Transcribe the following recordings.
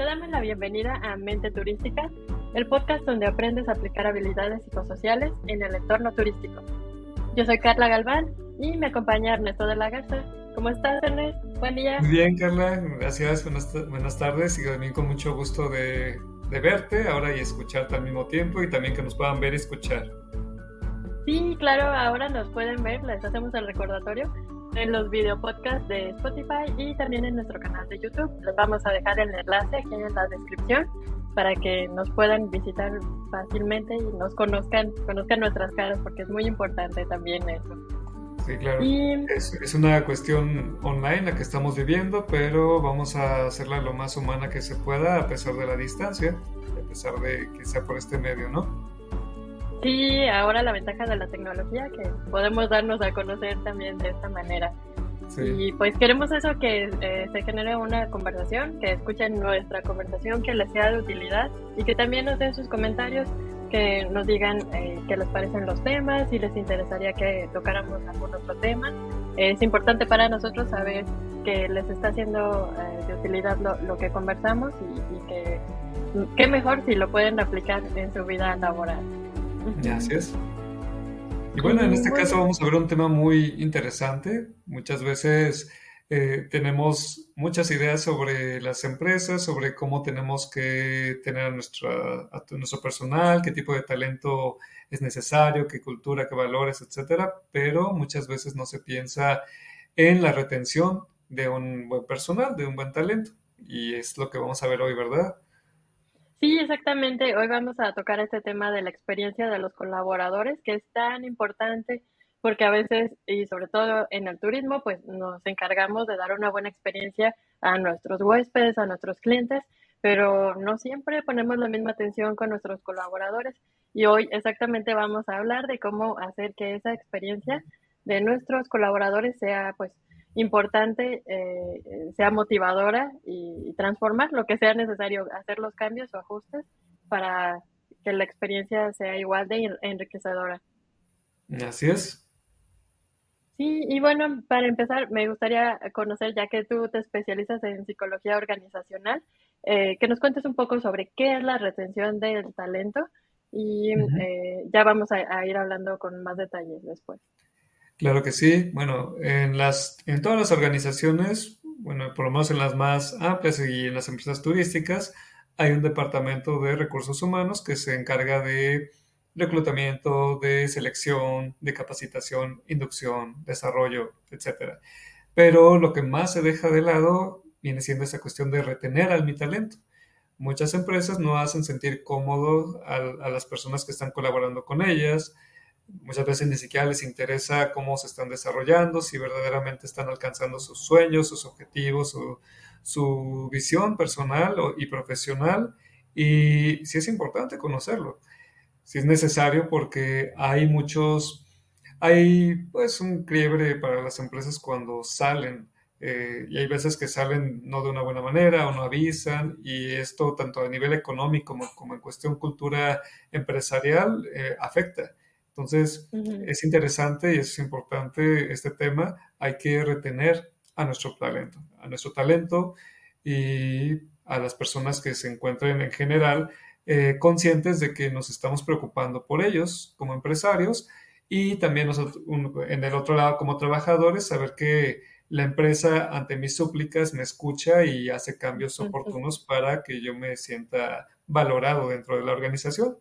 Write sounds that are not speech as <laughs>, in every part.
Te damos la bienvenida a Mente Turística, el podcast donde aprendes a aplicar habilidades psicosociales en el entorno turístico. Yo soy Carla Galván y me acompaña Ernesto de la Garza. ¿Cómo estás, Ernesto? Buen día. Muy bien, Carla. Gracias. Buenas, buenas tardes y también con mucho gusto de, de verte ahora y escucharte al mismo tiempo y también que nos puedan ver y escuchar. Sí, claro, ahora nos pueden ver, les hacemos el recordatorio en los video podcasts de Spotify y también en nuestro canal de YouTube. Les vamos a dejar el enlace aquí en la descripción para que nos puedan visitar fácilmente y nos conozcan, conozcan nuestras caras porque es muy importante también eso. Sí, claro. Es, es, una cuestión online la que estamos viviendo, pero vamos a hacerla lo más humana que se pueda a pesar de la distancia, a pesar de que sea por este medio, ¿no? Sí, ahora la ventaja de la tecnología que podemos darnos a conocer también de esta manera. Y pues queremos eso, que eh, se genere una conversación, que escuchen nuestra conversación, que les sea de utilidad y que también nos den sus comentarios, que nos digan eh, qué les parecen los temas, si les interesaría que tocáramos algún otro tema. Es importante para nosotros saber que les está haciendo eh, de utilidad lo, que conversamos y, y que qué mejor si lo pueden aplicar en su vida laboral. Gracias. Y bueno, en este caso vamos a ver un tema muy interesante. Muchas veces eh, tenemos muchas ideas sobre las empresas, sobre cómo tenemos que tener a, nuestra, a nuestro personal, qué tipo de talento es necesario, qué cultura, qué valores, etcétera, pero muchas veces no se piensa en la retención de un buen personal, de un buen talento. Y es lo que vamos a ver hoy, ¿verdad? Sí, exactamente. Hoy vamos a tocar este tema de la experiencia de los colaboradores, que es tan importante porque a veces, y sobre todo en el turismo, pues nos encargamos de dar una buena experiencia a nuestros huéspedes, a nuestros clientes, pero no siempre ponemos la misma atención con nuestros colaboradores. Y hoy exactamente vamos a hablar de cómo hacer que esa experiencia de nuestros colaboradores sea pues importante eh, sea motivadora y, transformar lo que sea necesario, hacer los cambios o ajustes para que la experiencia sea igual de enriquecedora. Así es. Sí, y bueno, para empezar, me gustaría conocer, ya que tú te especializas en psicología organizacional, eh, que nos cuentes un poco sobre qué es la retención del talento y eh, ya vamos a ir hablando con más detalles después. Claro que sí. Bueno, en las, en todas las organizaciones, bueno, por lo menos en las más amplias y en las empresas turísticas, hay un departamento de recursos humanos que se encarga de reclutamiento, de selección, de capacitación, inducción, desarrollo, etc. Pero lo que más se deja de lado viene siendo esa cuestión de retener al mi talento. Muchas empresas no hacen sentir cómodo a, a las personas que están colaborando con ellas, muchas veces ni siquiera les interesa cómo se están desarrollando, si verdaderamente están alcanzando sus sueños, sus objetivos, su, visión personal y profesional. Y sí es importante conocerlo, si es necesario porque hay muchos, hay pues un quiebre para las empresas cuando salen. Eh, y hay veces que salen no de una buena manera o no avisan y esto tanto a nivel económico como, como en cuestión cultura empresarial eh, afecta. Entonces, es interesante y es importante este tema. Hay que retener a nuestro talento, a nuestro talento y a las personas que se encuentren en general eh, conscientes de que nos estamos preocupando por ellos como empresarios y también nosotros, en el otro lado como trabajadores, saber que la empresa ante mis súplicas me escucha y hace cambios oportunos para que yo me sienta valorado dentro de la organización.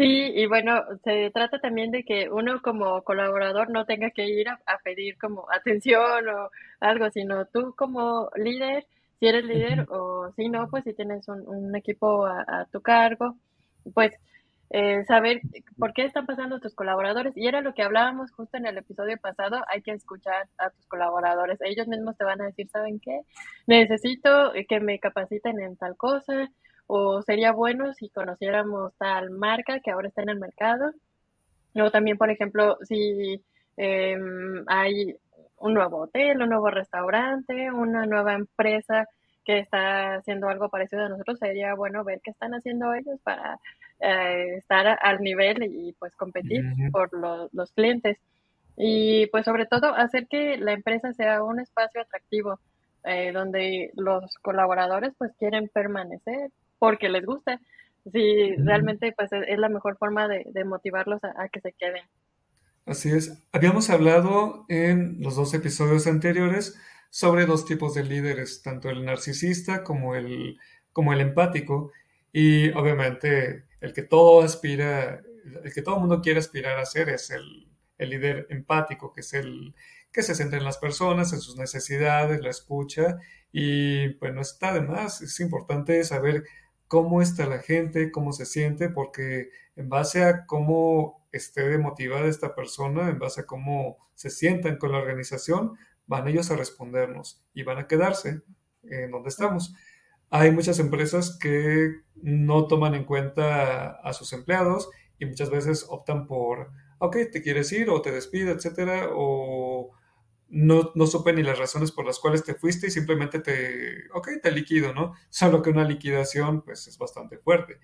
Sí, y bueno, se trata también de que uno como colaborador no tenga que ir a, pedir como atención o algo, sino tú como líder, si eres líder o si no, pues si tienes un, equipo a, tu cargo, pues eh, saber por qué están pasando tus colaboradores. Y era lo que hablábamos justo en el episodio pasado, hay que escuchar a tus colaboradores. Ellos mismos te van a decir, ¿saben qué? Necesito que me capaciten en tal cosa o sería bueno si conociéramos tal marca que ahora está en el mercado. O también, por ejemplo, si em, hay un nuevo hotel, un nuevo restaurante, una nueva empresa que está haciendo algo parecido a nosotros, sería bueno ver qué están haciendo ellos para eh, estar al nivel y pues competir por los clientes. Y pues sobre todo hacer que la empresa sea un espacio atractivo eh, donde los colaboradores pues quieren permanecer porque les gusta. Sí, realmente pues es, la mejor forma de, motivarlos a, que se queden. Así es. Habíamos hablado en los dos episodios anteriores sobre dos tipos de líderes, tanto el narcisista como el, como el empático. Y obviamente el que todo aspira, el que todo el mundo quiere aspirar a ser es el, el líder empático, que es el que se centra en las personas, en sus necesidades, la escucha y pues no está de más, es importante saber cómo está la gente, cómo se siente, porque en base a cómo esté motivada esta persona, en base a cómo se sientan con la organización, van ellos a respondernos y van a quedarse en donde estamos. Hay muchas empresas que no toman en cuenta a sus empleados y muchas veces optan por, ok, te quieres ir o te despido, etcétera, o no, no supe ni las razones por las cuales te fuiste y simplemente te, ok, te liquido, ¿no? Solo que una liquidación, pues, es bastante fuerte.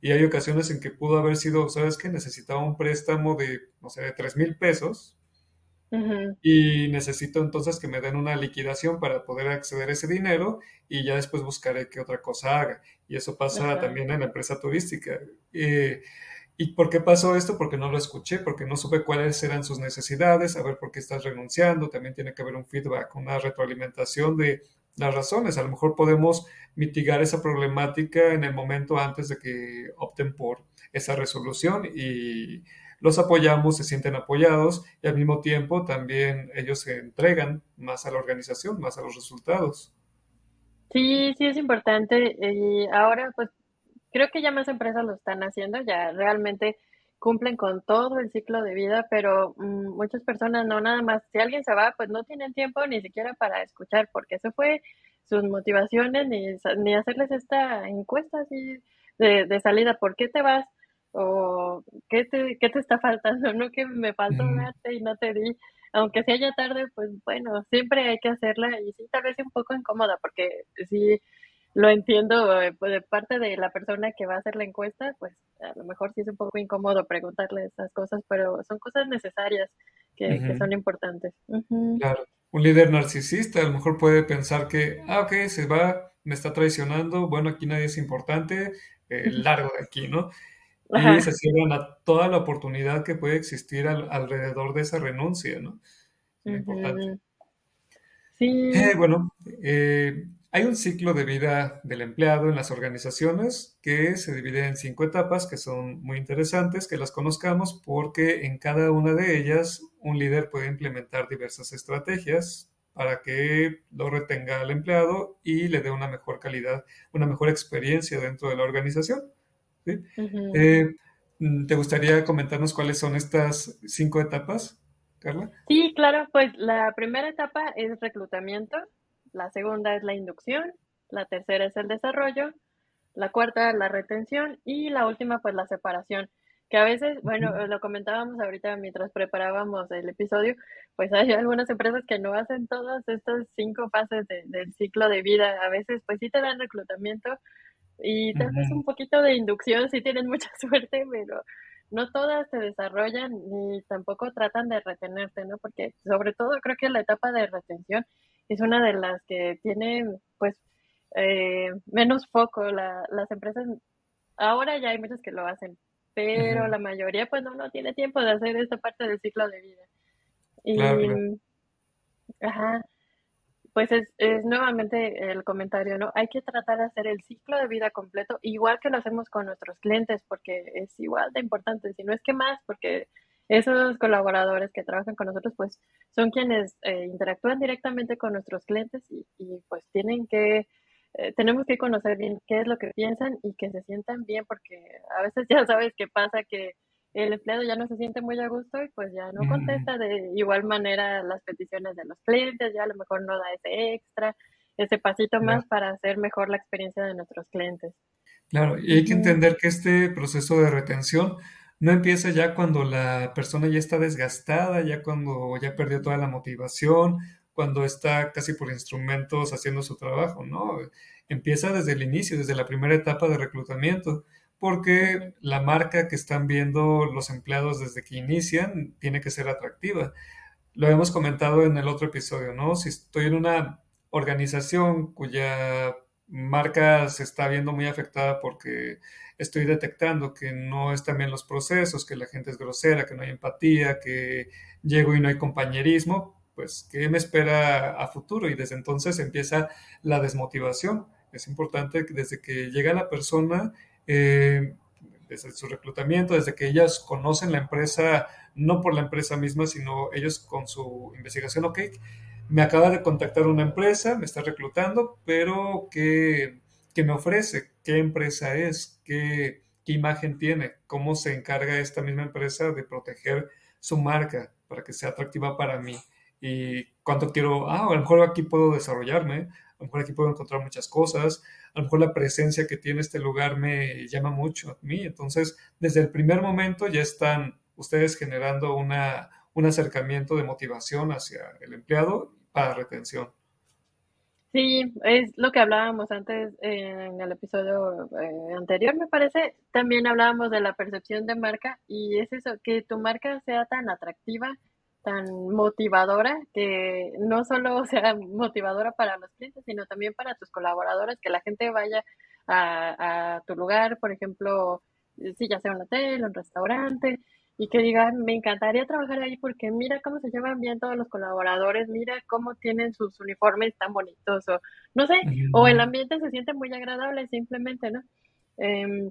Y hay ocasiones en que pudo haber sido, ¿sabes qué? Necesitaba un préstamo de, no sé, de 3 mil pesos. Y necesito entonces que me den una liquidación para poder acceder a ese dinero y ya después buscaré qué otra cosa haga. Y eso pasa también en la empresa turística. Eh, ¿Y por qué pasó esto? Porque no lo escuché, porque no supe cuáles eran sus necesidades, a ver por qué estás renunciando. También tiene que haber un feedback, una retroalimentación de las razones. A lo mejor podemos mitigar esa problemática en el momento antes de que opten por esa resolución y los apoyamos, se sienten apoyados y al mismo tiempo también ellos se entregan más a la organización, más a los resultados. Sí, sí es importante. Y ahora pues creo que ya más empresas lo están haciendo, ya realmente cumplen con todo el ciclo de vida, pero mm, muchas personas no nada más, si alguien se va, pues no tienen tiempo ni siquiera para escuchar, porque se fue sus motivaciones, ni, ni hacerles esta encuesta así de, de salida, ¿por qué te vas? O ¿qué te, qué te está faltando? <laughs> No que me faltó darte y no te di, aunque sea ya tarde, pues bueno, siempre hay que hacerla y sí, tal vez un poco incómoda, porque sí, lo entiendo eh, pues, de parte de la persona que va a hacer la encuesta, pues a lo mejor sí es un poco incómodo preguntarle esas cosas, pero son cosas necesarias que, son importantes. Claro. Un líder narcisista a lo mejor puede pensar que, ah, ok, se va, me está traicionando, bueno, aquí nadie es importante, eh, largo de aquí, ¿no? Y se cierran a toda la oportunidad que puede existir alrededor de esa renuncia, ¿no? Es importante. Sí. Eh, bueno, eh, hay un ciclo de vida del empleado en las organizaciones que se divide en cinco etapas que son muy interesantes que las conozcamos porque en cada una de ellas un líder puede implementar diversas estrategias para que lo retenga al empleado y le dé una mejor calidad, una mejor experiencia dentro de la organización. Eh, ¿Te gustaría comentarnos cuáles son estas cinco etapas, Carla? Sí, claro, pues la primera etapa es reclutamiento, la segunda es la inducción, la tercera es el desarrollo, la cuarta la retención y la última pues la separación. Que a veces, bueno, lo comentábamos ahorita mientras preparábamos el episodio, pues hay algunas empresas que no hacen todas estas cinco fases del ciclo de vida. A veces pues sí te dan reclutamiento y tal vez un poquito de inducción si tienen <laughs> mucha suerte, pero no todas se desarrollan ni tampoco tratan de retenerte, ¿no? Porque sobre todo creo que la etapa de retención es una de las que tiene pues eh, menos foco. La, las empresas, ahora ya hay muchas que lo hacen, pero la mayoría pues no, no tiene tiempo de hacer esta parte del ciclo de vida. Y, ajá, pues es, es nuevamente el comentario, ¿no? Hay que tratar de hacer el ciclo de vida completo, igual que lo hacemos con nuestros clientes, porque es igual de importante, si no es que más, porque esos colaboradores que trabajan con nosotros, pues son quienes eh, interactúan directamente con nuestros clientes y, pues tienen que, eh, tenemos que conocer bien qué es lo que piensan y que se sientan bien, porque a veces ya sabes qué pasa, que el empleado ya no se siente muy a gusto y pues ya no contesta de igual manera las peticiones de los clientes, ya a lo mejor no da ese extra, ese pasito más para hacer mejor la experiencia de nuestros clientes. Claro, y hay que entender que este proceso de retención no empieza ya cuando la persona ya está desgastada, ya cuando ya perdió toda la motivación, cuando está casi por instrumentos haciendo su trabajo, ¿no? Empieza desde el inicio, desde la primera etapa de reclutamiento, porque la marca que están viendo los empleados desde que inician tiene que ser atractiva. lo hemos comentado en el otro episodio, ¿no? Si estoy en una organización cuya marca se está viendo muy afectada porque estoy detectando que no están bien los procesos, que la gente es grosera, que no hay empatía, que llego y no hay compañerismo, pues, ¿qué me espera a futuro? Y desde entonces empieza la desmotivación. Es importante que desde que llega la persona, eh, desde su reclutamiento, desde que ellas conocen la empresa, no por la empresa misma, sino ellos con su investigación, ok, me acaba de contactar una empresa, me está reclutando, pero ¿qué, me ofrece? ¿Qué empresa es? ¿Qué, ¿Qué imagen tiene? ¿Cómo se encarga esta misma empresa de proteger su marca para que sea atractiva para mí? Y cuánto quiero, ah, a lo mejor aquí puedo desarrollarme, a lo mejor aquí puedo encontrar muchas cosas, a lo mejor la presencia que tiene este lugar me llama mucho a mí. Entonces, desde el primer momento ya están ustedes generando una, un acercamiento de motivación hacia el empleado retención. Sí, es lo que hablábamos antes en el episodio eh, anterior, me parece. También hablábamos de la percepción de marca y es eso, que tu marca sea tan atractiva, tan motivadora, que no solo <laughs> sea motivadora para los clientes, sino también para tus colaboradores, que la gente vaya a, a tu lugar, por ejemplo, si ya sea un hotel, un restaurante, y que digan, me encantaría trabajar ahí porque mira cómo se llevan bien todos los colaboradores, mira cómo tienen sus uniformes tan bonitos, o no sé, o el ambiente se siente muy agradable simplemente, ¿no? Em,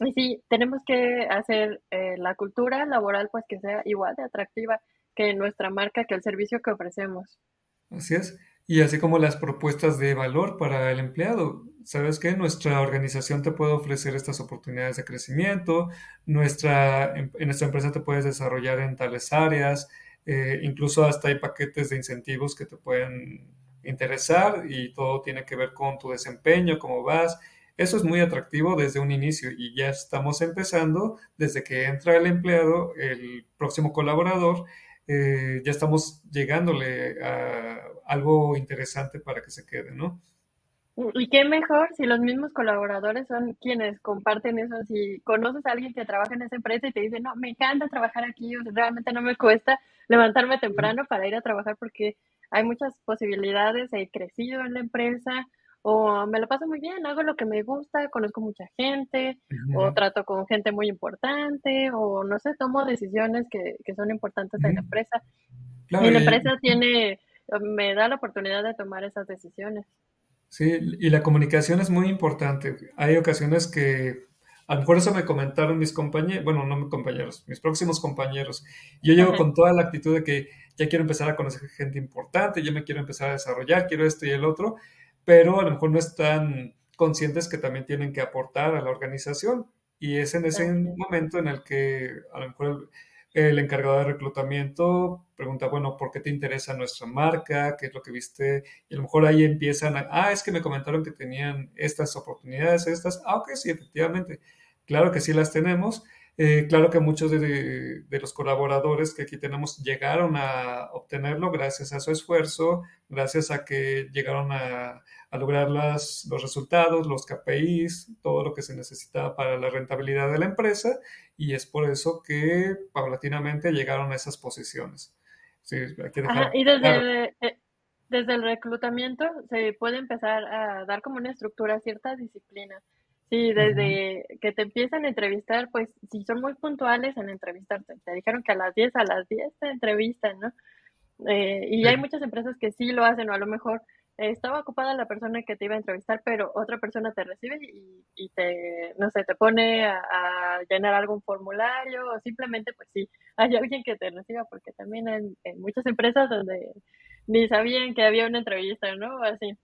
y sí, tenemos que hacer eh, la cultura laboral pues que sea igual de atractiva que nuestra marca, que el servicio que ofrecemos. Así es. Y así como las propuestas de valor para el empleado. ¿Sabes qué? Nuestra organización te puede ofrecer estas oportunidades de crecimiento, nuestra, en, nuestra empresa te puedes desarrollar en tales áreas, eh, incluso hasta hay paquetes de incentivos que te pueden interesar y todo tiene que ver con tu desempeño, cómo vas. Eso es muy atractivo desde un inicio y ya estamos empezando desde que entra el empleado, el próximo colaborador, eh, ya estamos llegándole a algo interesante para que se quede, ¿no? Y qué mejor si los mismos colaboradores son quienes comparten eso. Si conoces a alguien que trabaja en esa empresa y te dice, no, me encanta trabajar aquí, realmente no me cuesta levantarme temprano para ir a trabajar porque hay muchas posibilidades, he crecido en la empresa, o me lo paso muy bien, hago lo que me gusta, conozco mucha gente, o trato con gente muy importante, o no sé, tomo decisiones que, que son importantes en la empresa. y la empresa tiene, me da la oportunidad de tomar esas decisiones. Sí, y la comunicación es muy importante. Hay ocasiones que, a lo mejor eso me comentaron mis compañeros, bueno, no mis compañeros, mis próximos compañeros. Yo llego con toda la actitud de que ya quiero empezar a conocer gente importante, yo me quiero empezar a desarrollar, quiero esto y el otro, pero a lo mejor no están conscientes que también tienen que aportar a la organización. Y es en ese momento en el que a lo mejor el, encargado de reclutamiento pregunta, bueno, ¿por qué te interesa nuestra marca? ¿Qué es lo que viste? Y a lo mejor ahí empiezan a, ah, es que me comentaron que tenían estas oportunidades, estas. Ah, ok, sí, efectivamente. Claro que sí las tenemos. Eh, claro que muchos de, los colaboradores que aquí tenemos llegaron a obtenerlo gracias a su esfuerzo, gracias a que llegaron a, lograr las, los resultados, los KPIs, todo lo que se necesitaba para la rentabilidad de la empresa y es por eso que paulatinamente llegaron a esas posiciones. y desde, eh, desde el reclutamiento se puede empezar a dar como una estructura, cierta disciplina. Sí, desde que te empiezan a entrevistar, pues si son muy puntuales en entrevistarte, te dijeron que a las 10, a las 10 te entrevistan, ¿no? Eh, y hay muchas empresas que sí lo hacen, o a lo mejor estaba ocupada la persona que te iba a entrevistar, pero otra persona te recibe y, te, no sé, te pone a, llenar algún formulario, o simplemente, pues sí, hay alguien que te reciba, porque también hay, en muchas empresas donde ni sabían que había una entrevista, ¿no? Así.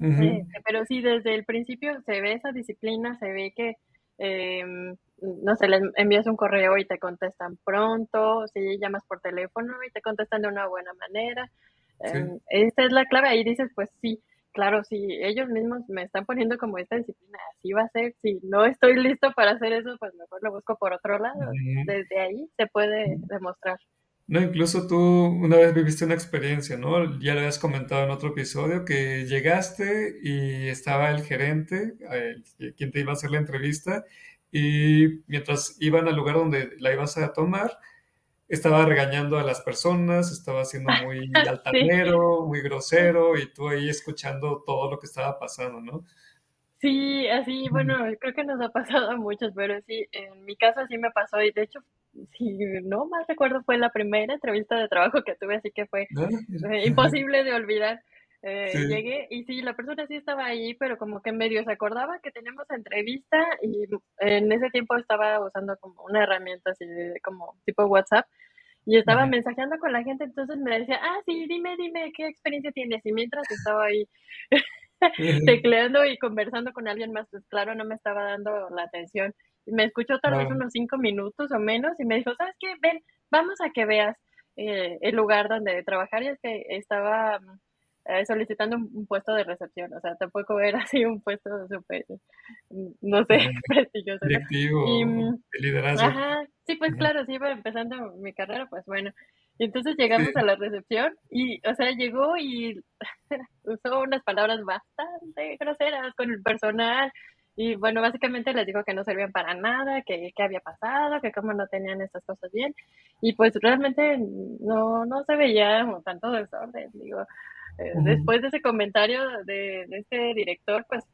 Eh, pero sí, desde el principio se ve esa disciplina, se ve que, em, no sé, les envías un correo y te contestan pronto, si llamas por teléfono y te contestan de una buena manera. Em, esta es la clave, ahí dices, pues sí, claro, si ellos mismos me están poniendo como esta disciplina, así va a ser, si no estoy listo para hacer eso, pues mejor lo busco por otro lado. Desde ahí se puede demostrar. No, incluso tú una vez viviste una experiencia, ¿no? Ya lo habías comentado en otro episodio, que llegaste y estaba el gerente, quien te iba a hacer la entrevista, y mientras iban al lugar donde la ibas a tomar, estaba regañando a las personas, estaba siendo <laughs> muy altanero, muy grosero y tú ahí escuchando todo lo que estaba pasando, ¿no? Sí, así, bueno, creo que nos ha pasado a muchos, pero sí, en mi caso sí me pasó y de hecho, si no más recuerdo, fue la primera entrevista de trabajo que tuve, así que fue Ah, eh, imposible de olvidar. Eh, Sí. llegué y sí, la persona sí estaba ahí, pero como que medio se acordaba que teníamos entrevista y en ese tiempo estaba usando como una herramienta así de- como tipo WhatsApp y estaba Ujú. mensajeando con la gente, entonces me decía, ah, sí, dime, dime, ¿qué experiencia tienes? Y mientras estaba ahí <laughs> tecleando y conversando con alguien más, pues claro, no me estaba dando la atención. Me escuchó tal vez Claro. unos cinco minutos o menos y me dijo, ¿sabes qué? Ven, vamos a que veas eh, el lugar donde trabajar. Y es que estaba eh, solicitando un, un puesto de recepción, o sea, tampoco era así un puesto súper, no sé, prestigioso, ¿no? Y, Directivo, mm, de liderazgo. ajá, sí, pues claro, sí iba empezando mi carrera, pues bueno. Y entonces llegamos Sí. a la recepción y, o sea, llegó y <laughs> usó unas palabras bastante groseras con el personal. Y bueno, básicamente les dijo que no servían para nada, que qué había pasado, que cómo no tenían estas cosas bien. Y pues realmente no, no se veía tanto desorden. Digo, eh, Ujú. después de ese comentario de, de este director, pues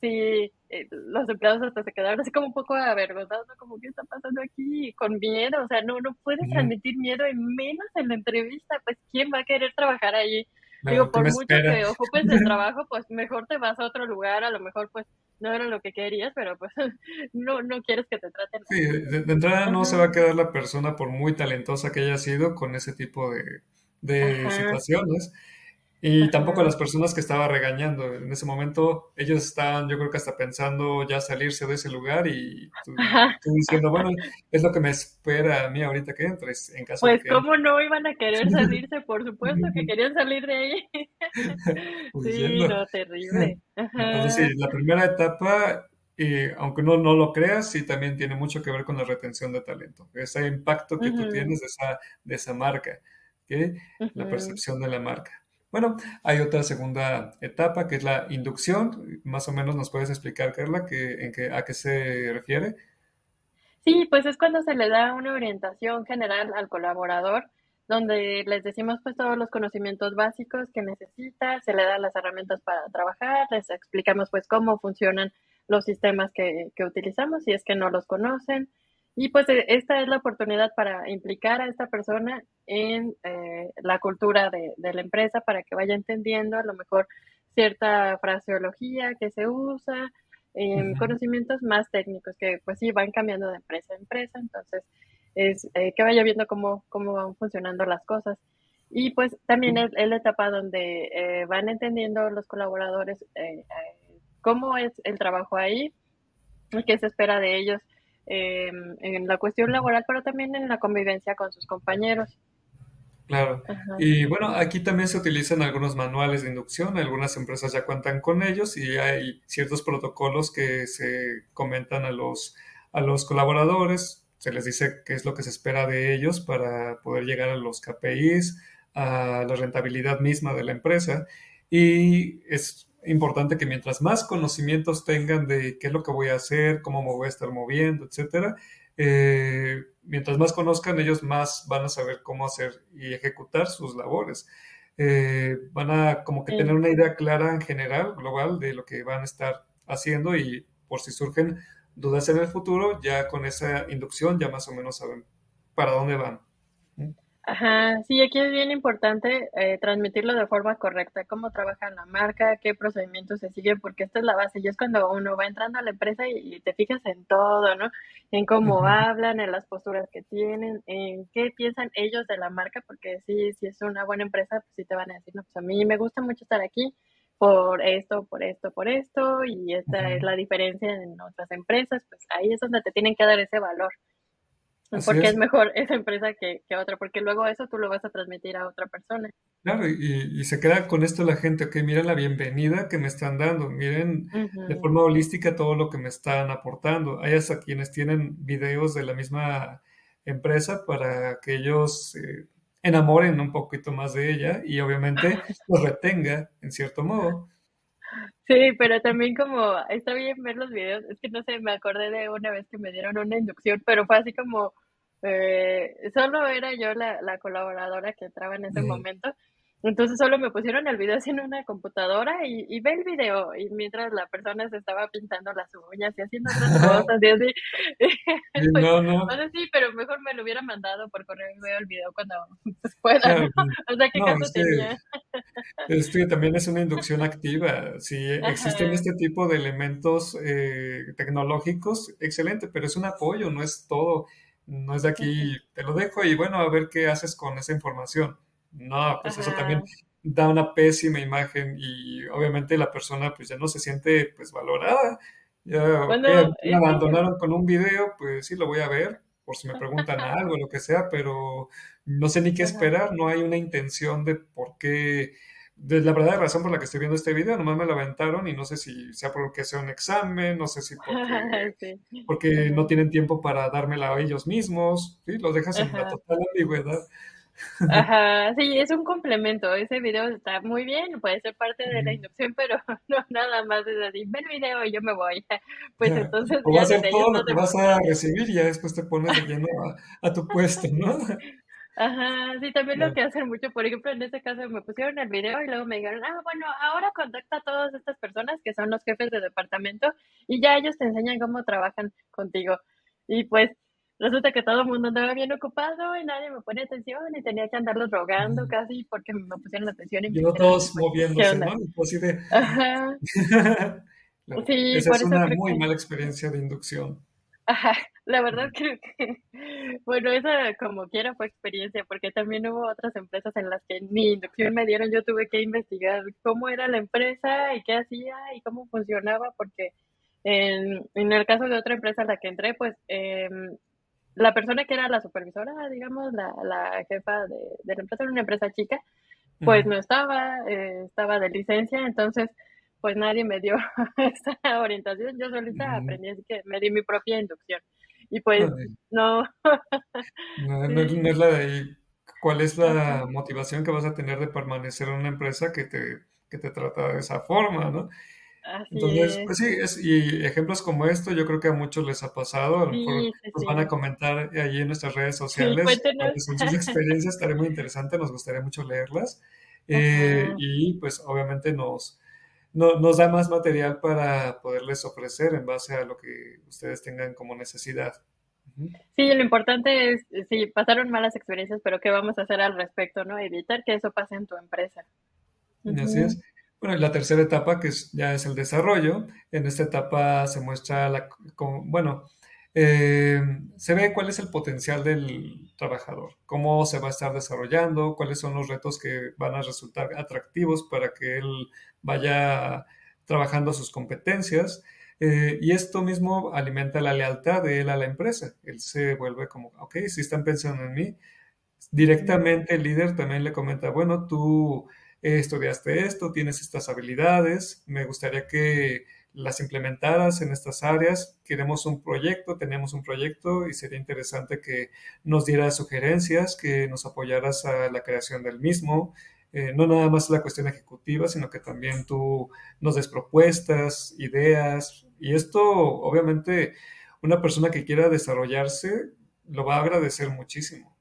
sí, eh, los empleados hasta se quedaron así como un poco avergonzados, ¿no? como qué está pasando aquí, con miedo, o sea, no, no puedes Ujú. transmitir miedo y menos en la entrevista, pues ¿quién va a querer trabajar ahí? Claro, Digo, ¿qué me por mucho espera? que ocupes el <laughs> trabajo, pues mejor te vas a otro lugar, a lo mejor pues no era lo que querías, pero pues <laughs> no, no quieres que te traten Sí, de, de entrada no se va a quedar la persona, por muy talentosa que haya sido, con ese tipo de, de situaciones. Y tampoco las personas que estaba regañando. En ese momento ellos estaban, yo creo que hasta pensando ya salirse de ese lugar y tú, tú diciendo, bueno, es lo que me espera a mí ahorita que entres, en caso de Pues que cómo no iban a querer <laughs> salirse, por supuesto que querían salir de ahí. <laughs> Sí, no, terrible. <laughs> Entonces, sí, la primera etapa, eh, aunque no, no lo creas, sí también tiene mucho que ver con la retención de talento. Ese impacto que tú Ujú, tienes de esa, de esa marca, ¿ok? La percepción de la marca. Bueno, hay otra segunda etapa que es la inducción. Más o menos nos puedes explicar, Carla, que, en qué, a qué se refiere. Sí, pues es cuando se le da una orientación general al colaborador, donde les decimos pues todos los conocimientos básicos que necesita, se le dan las herramientas para trabajar, les explicamos pues cómo funcionan los sistemas que, que utilizamos si es que no los conocen. Y pues e- esta es la oportunidad para implicar a esta persona en eh, la cultura de, de la empresa para que vaya entendiendo a lo mejor cierta fraseología que se usa, em, conocimientos más técnicos que pues sí van cambiando de empresa a empresa, entonces es eh, que vaya viendo cómo, cómo van funcionando las cosas. Y pues también es, es la etapa donde eh, van entendiendo los colaboradores eh, cómo es el trabajo ahí y qué se espera de ellos eh, en la cuestión laboral, pero también en la convivencia con sus compañeros. Claro. Ajá. Y bueno, aquí también se utilizan algunos manuales de inducción. Algunas empresas ya cuentan con ellos y hay ciertos protocolos que se comentan a los, a los colaboradores. Se les dice qué es lo que se espera de ellos para poder llegar a los KPIs, a la rentabilidad misma de la empresa. Y es importante que mientras más conocimientos tengan de qué es lo que voy a hacer, cómo me voy a estar moviendo, etcétera, eh, mientras más conozcan, ellos más van a saber cómo hacer y ejecutar sus labores. Eh, van a como que tener una idea clara en general, global, de lo que van a estar haciendo y por si surgen dudas en el futuro, ya con esa inducción ya más o menos saben para dónde van. Ajá, sí, aquí es bien importante eh, transmitirlo de forma correcta, cómo trabaja la marca, qué procedimientos se siguen, porque esta es la base. Y es cuando uno va entrando a la empresa y, y te fijas en todo, ¿no? En cómo hablan, en las posturas que tienen, en qué piensan ellos de la marca, porque sí, si es una buena empresa, pues sí te van a decir, no, pues a mí me gusta mucho estar aquí por esto, por esto, por esto, y esta es la diferencia en otras empresas, pues ahí es donde te tienen que dar ese valor. Así Porque es es. mejor esa empresa que, que otra, porque luego eso tú lo vas a transmitir a otra persona. Claro, y, y se queda con esto la gente, ok, miren la bienvenida que me están dando, miren de forma holística todo lo que me están aportando. Hay hasta quienes tienen videos de la misma empresa para que ellos se enamoren un poquito más de ella y obviamente <laughs> los retenga en cierto modo. Sí, pero también como está bien ver los videos, es que no sé, me acordé de una vez que me dieron una inducción, pero fue así como eh, solo era yo la, la, colaboradora que entraba en ese momento entonces solo me pusieron el video así en una computadora y, y, ve el video y mientras la persona se estaba pintando las uñas y haciendo otras cosas y así. pues, <laughs> no, no. sí, pero mejor me lo hubiera mandado por correo y veo el video cuando pues, <laughs> pueda. o sea, ¿qué caso tenía? Esto también es una inducción activa. Si existen este tipo de elementos eh, tecnológicos, excelente, pero es un apoyo, no es todo. No es de aquí, te lo dejo y bueno, a ver qué haces con esa información. No, pues eso también da una pésima imagen y obviamente la persona pues ya no se siente pues valorada. Ya me abandonaron con un video, pues sí lo voy a ver por si me preguntan algo, lo que sea, pero no sé ni qué esperar, no hay una intención de por qué, de la verdadera razón por la que estoy viendo este video, nomás me lo aventaron y no sé si sea porque sea un examen, no sé si <laughs> porque, porque no tienen tiempo para dármela a ellos mismos, ¿sí? Los dejas en la total ambigüedad. Ajá, sí, es un complemento. Ese video está muy bien, puede ser parte de la inducción, pero <laughs> no nada más es así, ve el video y yo me voy. <laughs> Pues entonces. O va a ser todo lo que vas a recibir y ya después te pones de lleno a, tu puesto, ¿no? Ajá, sí, también lo que hacen mucho, por ejemplo, en este caso me pusieron el video y luego me dijeron, ah, bueno, ahora contacta a todas estas personas que son los jefes de departamento y ya ellos te enseñan cómo trabajan contigo. Y pues resulta que todo el mundo andaba bien ocupado y nadie me pone atención y tenía que andarlos rogando casi porque me pusieron atención. Y, no todos moviéndose, ¿no? Pues de... Ajá. <laughs> sí, esa es una muy mala experiencia de inducción. Ajá, la verdad creo que, <laughs> bueno, esa como quiera fue experiencia, porque también hubo otras empresas en las que ni inducción me dieron, yo tuve que investigar cómo era la empresa y qué hacía y cómo funcionaba, porque en, en el caso de otra empresa a la que entré, pues eh, la persona que era la supervisora, digamos, la, la jefa de, de, la empresa, era una empresa chica, pues no estaba, eh, estaba de licencia, entonces pues nadie me dio <laughs> esa orientación, yo solita aprendí, así que me di mi propia inducción. Y pues <laughs> no. no, no, es la de ahí. ¿Cuál es la motivación que vas a tener de permanecer en una empresa que te, que te trata de esa forma, ¿no? Entonces, pues sí, es, y ejemplos como esto yo creo que a muchos les ha pasado, a lo mejor nos van a comentar allí en nuestras redes sociales son sus experiencias, estaría muy interesante, nos gustaría mucho leerlas <laughs> eh, y pues obviamente nos, nos da más material para poderles ofrecer en base a lo que ustedes tengan como necesidad. Sí, lo importante es, sí, pasaron malas experiencias, pero ¿qué vamos a hacer al respecto, no? Evitar que eso pase en tu empresa. Así es. Bueno, la tercera etapa, que ya es el desarrollo, en esta etapa se muestra, la, bueno, eh, se ve cuál es el potencial del trabajador, cómo se va a estar desarrollando, cuáles son los retos que van a resultar atractivos para que él vaya trabajando sus competencias. Eh, y esto mismo alimenta la lealtad de él a la empresa. Él se vuelve como, ok, si están pensando en mí, directamente el líder también le comenta, bueno, tú estudiaste esto, tienes estas habilidades, me gustaría que las implementaras en estas áreas. Queremos un proyecto, tenemos un proyecto y sería interesante que nos dieras sugerencias, que nos apoyaras a la creación del mismo. Eh, no nada más la cuestión ejecutiva, sino que también tú nos des propuestas, ideas. Y esto, obviamente, una persona que quiera desarrollarse lo va a agradecer muchísimo.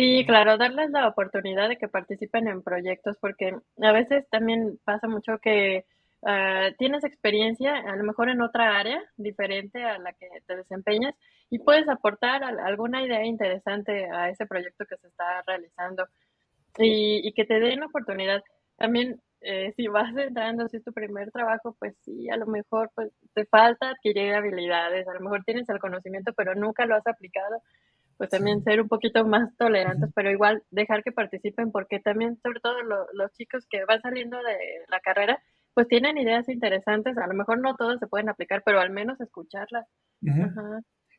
Sí, claro, darles la oportunidad de que participen en proyectos, porque a veces también pasa mucho que uh, tienes experiencia, a lo mejor en otra área diferente a la que te desempeñas, y puedes aportar alguna idea interesante a ese proyecto que se está realizando y, y que te den la oportunidad. También, eh, si vas entrando, si es tu primer trabajo, pues sí, a lo mejor pues, te falta adquirir habilidades, a lo mejor tienes el conocimiento, pero nunca lo has aplicado pues también ser un poquito más tolerantes, pero igual dejar que participen, porque también, sobre todo los chicos que van saliendo de la carrera, pues tienen ideas interesantes, a lo mejor no todas se pueden aplicar, pero al menos escucharlas.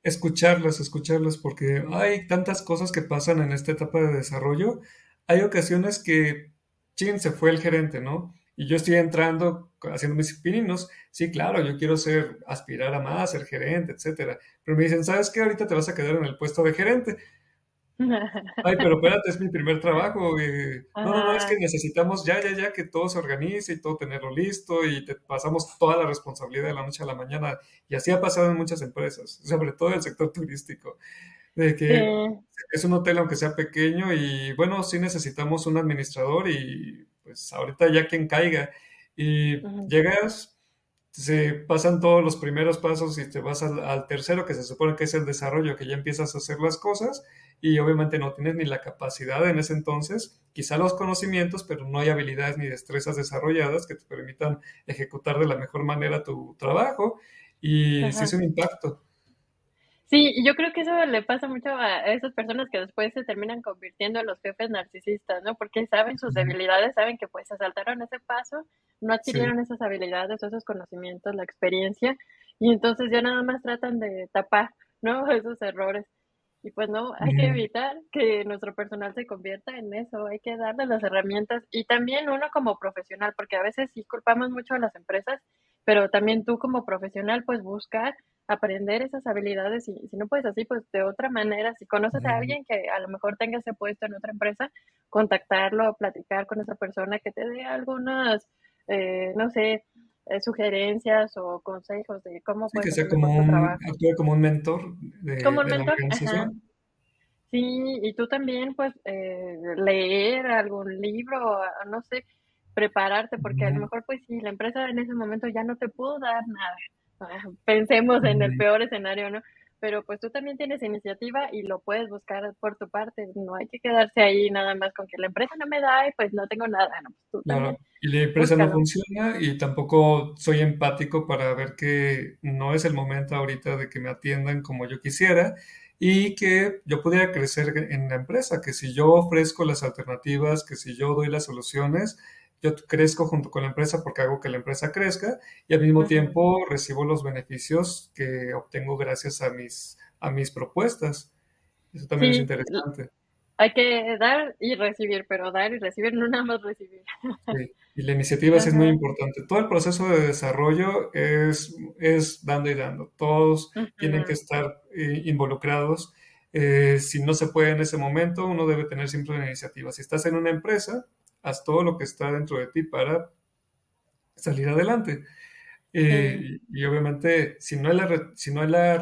Escucharlas, escucharlas, porque hay tantas cosas que pasan en esta etapa de desarrollo. Hay ocasiones que, chin, se fue el gerente, ¿no? Y yo estoy entrando haciendo mis pininos, sí, claro, yo quiero ser, aspirar a más, ser gerente, etcétera. Pero me dicen, ¿sabes qué? Ahorita te vas a quedar en el puesto de gerente. <laughs> Ay, pero espérate, es mi primer trabajo. no, no, no, es que necesitamos ya, ya, ya que todo se organice y todo tenerlo listo y te pasamos toda la responsabilidad de la noche a la mañana. Y así ha pasado en muchas empresas, <laughs> sobre todo en el sector turístico. de que es un hotel aunque sea pequeño y bueno, sí necesitamos un administrador y pues ahorita ya quien caiga. Y llegas, se pasan todos los primeros pasos y te vas al, tercero que se supone que es el desarrollo, que ya empiezas a hacer las cosas. Y obviamente no tienes ni la capacidad en ese entonces, quizá los conocimientos, pero no hay habilidades ni destrezas desarrolladas que te permitan ejecutar de la mejor manera tu trabajo. Y sí es un impacto. Sí, yo creo que eso le pasa mucho a esas personas que después se terminan convirtiendo en los jefes narcisistas, ¿no? Porque saben sus debilidades, saben que pues se saltaron ese paso, no adquirieron esas habilidades, esos conocimientos, la experiencia, y entonces ya nada más tratan de tapar, ¿no? <laughs> Esos errores. Y pues no, hay que evitar que nuestro personal se convierta en eso, hay que darle las herramientas y también uno como profesional, porque a veces sí culpamos mucho a las empresas, pero también tú como profesional pues buscar aprender esas habilidades y si no puedes así, pues de otra manera, si conoces a alguien que a lo mejor tenga ese puesto en otra empresa, contactarlo, platicar con esa persona que te dé algunas, eh, no sé, eh, sugerencias o consejos de cómo sí, que sea como un, como un mentor de, como un mentor, Sí, y tú también, pues, eh, leer algún libro, no sé, prepararte, porque a lo mejor, pues, si la empresa en ese momento ya no te pudo dar nada, pensemos en el peor escenario, ¿no? Pero pues tú también tienes iniciativa y lo puedes buscar por tu parte, no hay que quedarse ahí nada más con que la empresa no me da y pues no tengo nada, ¿no? Pues, claro, y la empresa no funciona y tampoco soy empático para ver que no es el momento ahorita de que me atiendan como yo quisiera y que yo pudiera crecer en la empresa, que si yo ofrezco las alternativas, que si yo doy las soluciones, yo crezco junto con la empresa porque hago que la empresa crezca y al mismo tiempo recibo los beneficios que obtengo gracias a mis, a mis propuestas. Eso también es interesante. Hay que dar y recibir, pero dar y recibir, no nada más recibir. Y la iniciativa sí es muy importante. Todo el proceso de desarrollo es, es dando y dando. Todos tienen que estar eh, involucrados. Eh, si no se puede en ese momento, uno debe tener siempre una iniciativa. Si estás en una empresa, haz todo lo que está dentro de ti para salir adelante. Eh, y obviamente, si no hay, la, si no hay la,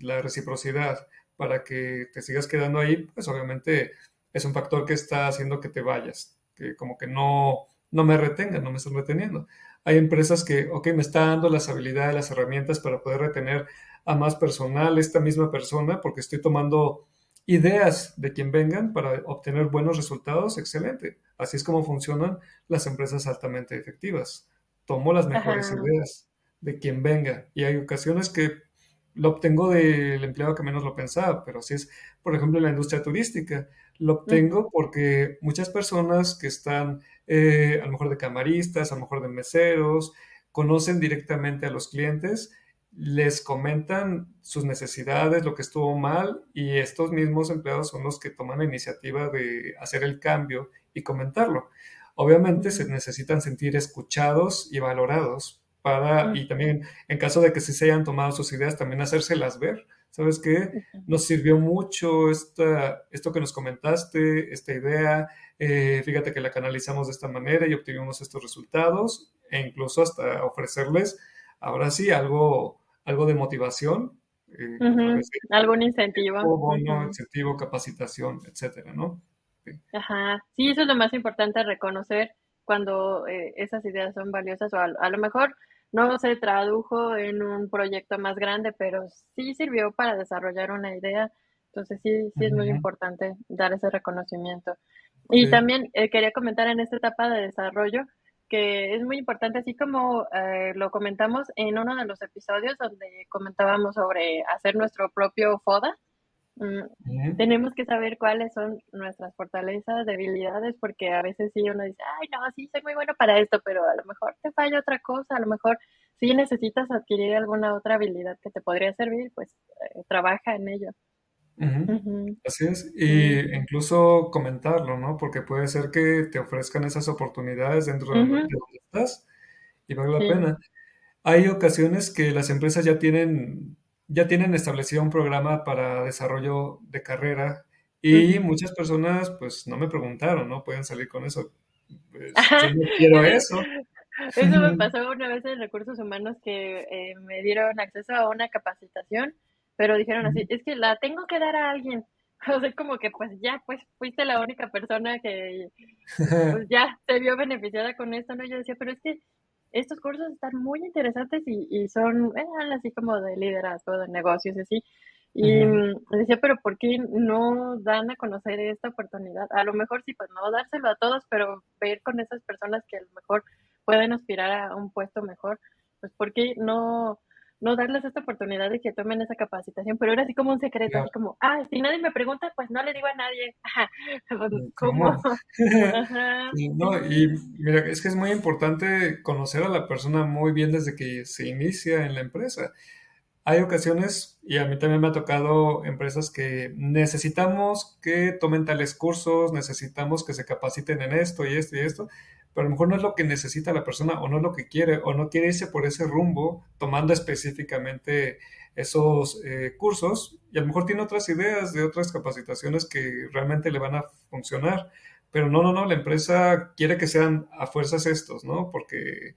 la, reciprocidad para que te sigas quedando ahí, pues obviamente es un factor que está haciendo que te vayas, que como que no, no me retengan, no me están reteniendo. Hay empresas que, ok, me está dando las habilidades, las herramientas para poder retener a más personal, esta misma persona, porque estoy tomando ideas de quien vengan para obtener buenos resultados, excelente. Así es como funcionan las empresas altamente efectivas. Tomo las mejores ideas de quien venga y hay ocasiones que lo obtengo del empleado que menos lo pensaba, pero así es, por ejemplo, en la industria turística. Lo obtengo porque muchas personas que están eh, a lo mejor de camaristas, a lo mejor de meseros, conocen directamente a los clientes les comentan sus necesidades, lo que estuvo mal, y estos mismos empleados son los que toman la iniciativa de hacer el cambio y comentarlo. Obviamente se necesitan sentir escuchados y valorados para, y también en caso de que sí se hayan tomado sus ideas, también hacérselas ver. ¿Sabes qué? Nos sirvió mucho esta, esto que nos comentaste, esta idea. Eh, fíjate que la canalizamos de esta manera y obtuvimos estos resultados e incluso hasta ofrecerles, ahora sí, algo algo de motivación. Eh, Algún incentivo. incentivo, capacitación, etcétera, ¿no? Sí. Ajá, sí, eso es lo más importante, reconocer cuando eh, esas ideas son valiosas o a, lo mejor no se tradujo en un proyecto más grande, pero sí sirvió para desarrollar una idea. Entonces sí, sí es muy importante dar ese reconocimiento. Y también eh, quería comentar en esta etapa de desarrollo, que es muy importante, así como eh, lo comentamos en uno de los episodios donde comentábamos sobre hacer nuestro propio FODA. Mm, tenemos que saber cuáles son nuestras fortalezas, debilidades, porque a veces sí uno dice, ay, no, sí, soy muy bueno para esto, pero a lo mejor te falla otra cosa, a lo mejor sí necesitas adquirir alguna otra habilidad que te podría servir, pues eh, trabaja en ello. Así es, y incluso comentarlo, ¿no? Porque puede ser que te ofrezcan esas oportunidades dentro de donde estás y vale la pena. Hay ocasiones que las empresas ya tienen, ya tienen establecido un programa para desarrollo de carrera y muchas personas pues no me preguntaron, ¿no? Pueden salir con eso. Pues, yo no quiero <laughs> eso. Eso me <laughs> pasó una vez en recursos humanos que eh, me dieron acceso a una capacitación pero dijeron así, es que la tengo que dar a alguien. <laughs> O sea, como que pues ya, pues fuiste la única persona que <laughs> pues, ya se vio beneficiada con esto, ¿no? Yo decía, pero es que estos cursos están muy interesantes y, y son eh, así como de liderazgo, de negocios, así. Y decía, pero ¿por qué no dan a conocer esta oportunidad? A lo mejor sí, pues no dárselo a todos, pero ver con esas personas que a lo mejor pueden aspirar a un puesto mejor, pues ¿por qué no, no darles esta oportunidad de que tomen esa capacitación? Pero era así como un secreto, así como, ah, si nadie me pregunta, pues no le digo a nadie. <laughs> ¿Cómo? <laughs> no, y mira, es que es muy importante conocer a la persona muy bien desde que se inicia en la empresa hay ocasiones, y a mí también me ha tocado empresas que necesitamos que tomen tales cursos, necesitamos que se capaciten en esto y esto y esto, pero a lo mejor no es lo que necesita la persona o no es lo que quiere o no quiere irse por ese rumbo tomando específicamente esos eh, cursos y a lo mejor tiene otras ideas de otras capacitaciones que realmente le van a funcionar. Pero no, no, no, la empresa quiere que sean a fuerzas estos, ¿no? Porque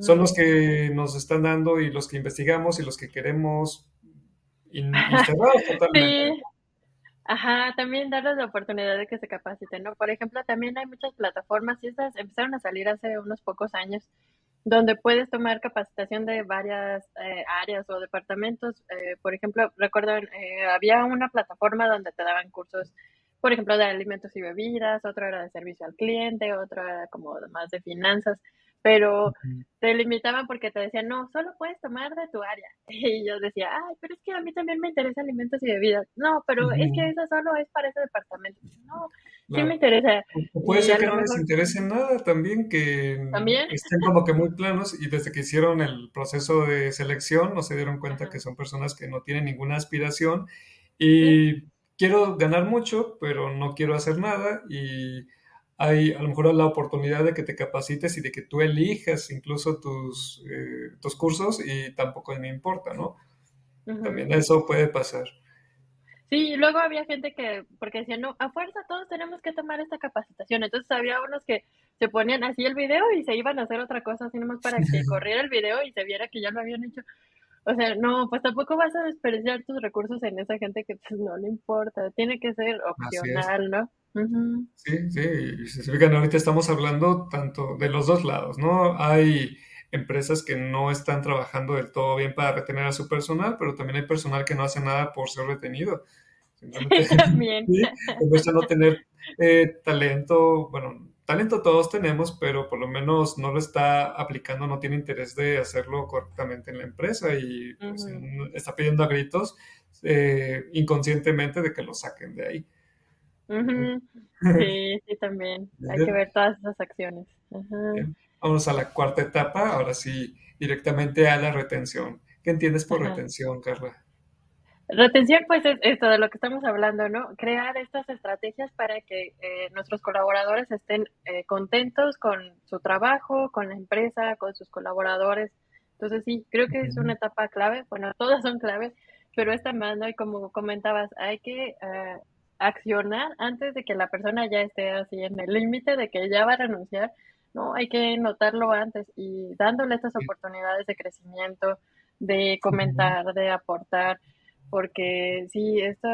son los que nos están dando y los que investigamos y los que queremos <laughs> totalmente. Sí. Ajá, también darles la oportunidad de que se capaciten, ¿no? Por ejemplo, también hay muchas plataformas y estas empezaron a salir hace unos pocos años donde puedes tomar capacitación de varias eh, áreas o departamentos. Eh, por ejemplo, recuerdo, eh, había una plataforma donde te daban cursos por ejemplo, de alimentos y bebidas, otro era de servicio al cliente, otro era como más de finanzas, pero te limitaban porque te decían, no, solo puedes tomar de tu área. <laughs> Y yo decía, ay, pero es que a mí también me interesa alimentos y bebidas. No, pero es que eso solo es para ese departamento. No, sí me interesa. puede ser que no les interese nada también, que estén como que muy planos y desde que hicieron el proceso de selección no se dieron cuenta que son personas que no tienen ninguna aspiración y quiero ganar mucho, pero no quiero hacer nada y hay a lo mejor la oportunidad de que te capacites y de que tú elijas incluso tus, eh, tus cursos y tampoco me importa, ¿no? También eso puede pasar. Sí, y luego había gente que, porque decían, no, a fuerza todos tenemos que tomar esta capacitación. Entonces había unos que se ponían así el video y se iban a hacer otra cosa, así nomás para que <laughs> corriera el video y se viera que ya lo habían hecho. O sea, no, pues tampoco vas a desperdiciar tus recursos en esa gente que pues, no le importa. Tiene que ser opcional, ¿no? Sí, sí. Si se fijan, ahorita estamos hablando tanto de los dos lados, ¿no? Hay empresas que no están trabajando del todo bien para retener a su personal, pero también hay personal que no hace nada por ser retenido. <laughs> También. ¿sí? no tener eh, talento, bueno, talento todos tenemos, pero por lo menos no lo está aplicando, no tiene interés de hacerlo correctamente en la empresa y pues, está pidiendo a gritos eh, inconscientemente de que lo saquen de ahí. Sí, sí, también. <laughs> Hay que ver todas esas acciones. Vamos a la cuarta etapa, ahora sí, directamente a la retención. ¿Qué entiendes por retención, Carla? Retención, pues es esto de lo que estamos hablando, ¿no? Crear estas estrategias para que eh, nuestros colaboradores estén eh, contentos con su trabajo, con la empresa, con sus colaboradores. Entonces sí, creo que es una etapa clave. Bueno, todas son claves, pero esta más, ¿no? Y como comentabas, hay que eh, accionar antes de que la persona ya esté así en el límite de que ya va a renunciar, ¿no? Hay que notarlo antes y dándole estas oportunidades de crecimiento, de comentar, de aportar porque sí, esto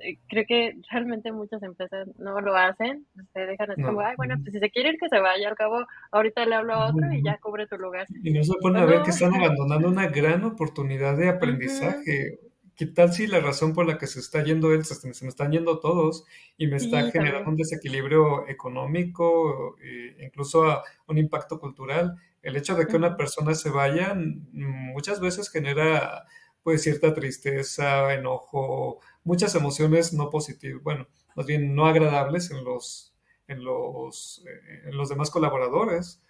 eh, creo que realmente muchas empresas no lo hacen, se dejan así como, ay, bueno, pues si se quiere ir que se vaya, al cabo ahorita le hablo a otro y ya cubre tu lugar. Y no se ponen a ver que están abandonando una gran oportunidad de aprendizaje. ¿Qué tal si la razón por la que se está yendo él, se, me están yendo todos y me está generando un desequilibrio económico, e incluso un impacto cultural? El hecho de que una persona se vaya muchas veces genera pues cierta tristeza, enojo, muchas emociones no positivas, bueno, más bien no agradables en los, en los, eh, en los demás colaboradores.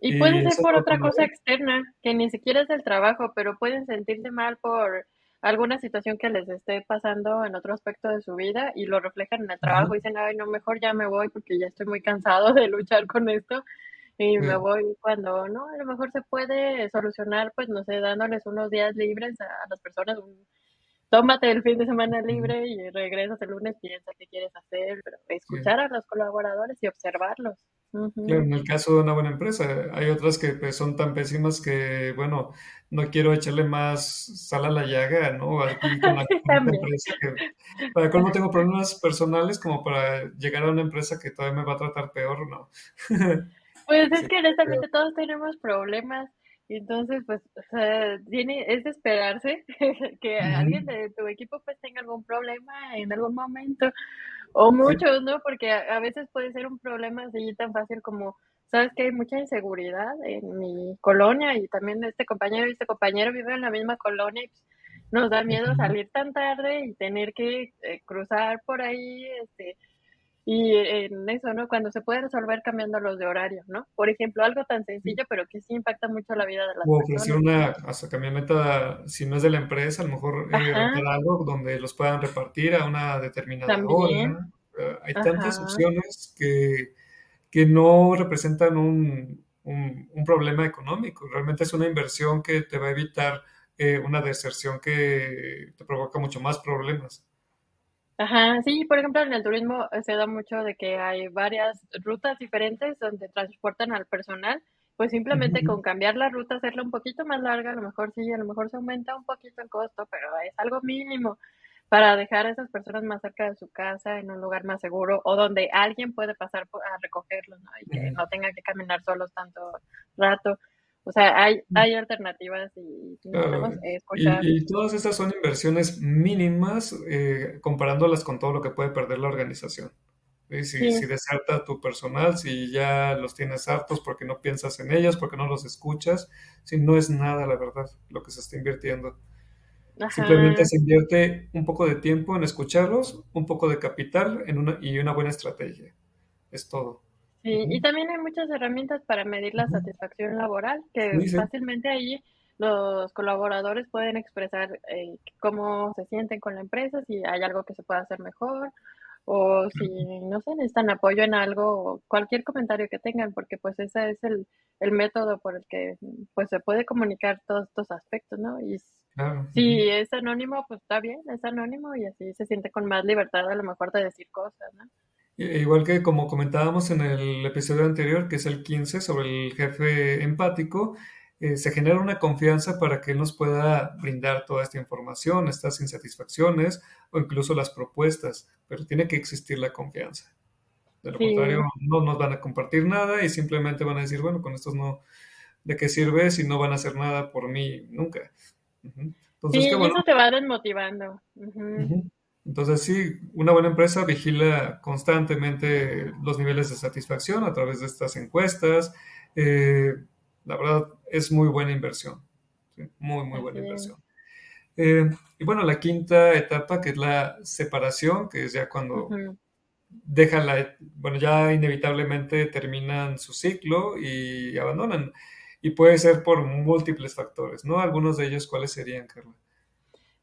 Y, puede ser por otra cosa externa, que ni siquiera es el trabajo, pero pueden sentirse mal por alguna situación que les esté pasando en otro aspecto de su vida y lo reflejan en el trabajo y dicen, ay, no, mejor ya me voy porque ya estoy muy cansado de luchar con esto y me voy cuando no, a lo mejor se puede solucionar, pues no sé, dándoles unos días libres a las personas, tómate el fin de semana libre y regresas el lunes, piensa qué quieres hacer, pero escuchar a los colaboradores y observarlos. Claro, en el caso de una buena empresa, hay otras que pues, son tan pésimas que, bueno, no quiero echarle más sal a la llaga, ¿no? Aquí con la <laughs> empresa que, para no tengo problemas personales como para llegar a una empresa que todavía me va a tratar peor, ¿no? <laughs> Pues es que honestamente todos tenemos problemas, y entonces pues tiene, es de esperarse <laughs> que alguien de tu equipo pues tenga algún problema en algún momento, o muchos, ¿no? Porque a, veces puede ser un problema así tan fácil como, sabes que hay mucha inseguridad en mi colonia y también este compañero y este compañero viven en la misma colonia y pues, nos da miedo salir tan tarde y tener que eh, cruzar por ahí, este, y en eso, ¿no? Cuando se puede resolver cambiando los de horario, ¿no? Por ejemplo, algo tan sencillo, pero que sí impacta mucho la vida de las o ofrecer una hasta camioneta, si no es de la empresa, a lo mejor eh, algo donde los puedan repartir a una determinada hora. Eh, hay tantas opciones que, que no representan un, un, problema económico. Realmente es una inversión que te va a evitar eh, una deserción que te provoca mucho más problemas. Ajá, sí, por ejemplo, en el turismo eh, se da mucho de que hay varias rutas diferentes donde transportan al personal, pues simplemente con cambiar la ruta, hacerla un poquito más larga, a lo mejor sí, a lo mejor se aumenta un poquito el costo, pero es algo mínimo para dejar a esas personas más cerca de su casa, en un lugar más seguro o donde alguien puede pasar a recogerlos, ¿no? Y que no tenga que caminar solos tanto rato. O sea, hay, hay alternativas y, escuchar. Y, todas estas son inversiones mínimas eh, comparándolas con todo lo que puede perder la organización. Si, si deserta tu personal, si ya los tienes hartos porque no piensas en ellos, porque no los escuchas, si no es nada, la verdad, lo que se está invirtiendo. Simplemente se invierte un poco de tiempo en escucharlos, un poco de capital en una, y una buena estrategia. Es todo. Sí, y también hay muchas herramientas para medir la satisfacción laboral, que fácilmente ahí los colaboradores pueden expresar eh, cómo se sienten con la empresa, si hay algo que se puede hacer mejor, o si, no sé, necesitan apoyo en algo, o cualquier comentario que tengan, porque pues ese es el, el método por el que pues se puede comunicar todos estos aspectos, ¿no? Y si es anónimo, pues está bien, es anónimo y así se siente con más libertad a lo mejor de decir cosas, ¿no? Igual que como comentábamos en el episodio anterior, que es el 15, sobre el jefe empático, eh, se genera una confianza para que él nos pueda brindar toda esta información, estas insatisfacciones o incluso las propuestas, pero tiene que existir la confianza. De lo contrario, no nos van a compartir nada y simplemente van a decir, bueno, con estos no, ¿de qué sirve si no van a hacer nada por mí nunca? Entonces, sí, eso te va desmotivando. Entonces, sí, una buena empresa vigila constantemente los niveles de satisfacción a través de estas encuestas. Eh, la verdad, es muy buena inversión. Muy, muy buena inversión. Eh, y bueno, la quinta etapa, que es la separación, que es ya cuando dejan la, bueno, ya inevitablemente terminan su ciclo y abandonan. Y puede ser por múltiples factores, ¿no? Algunos de ellos, ¿cuáles serían, Carla?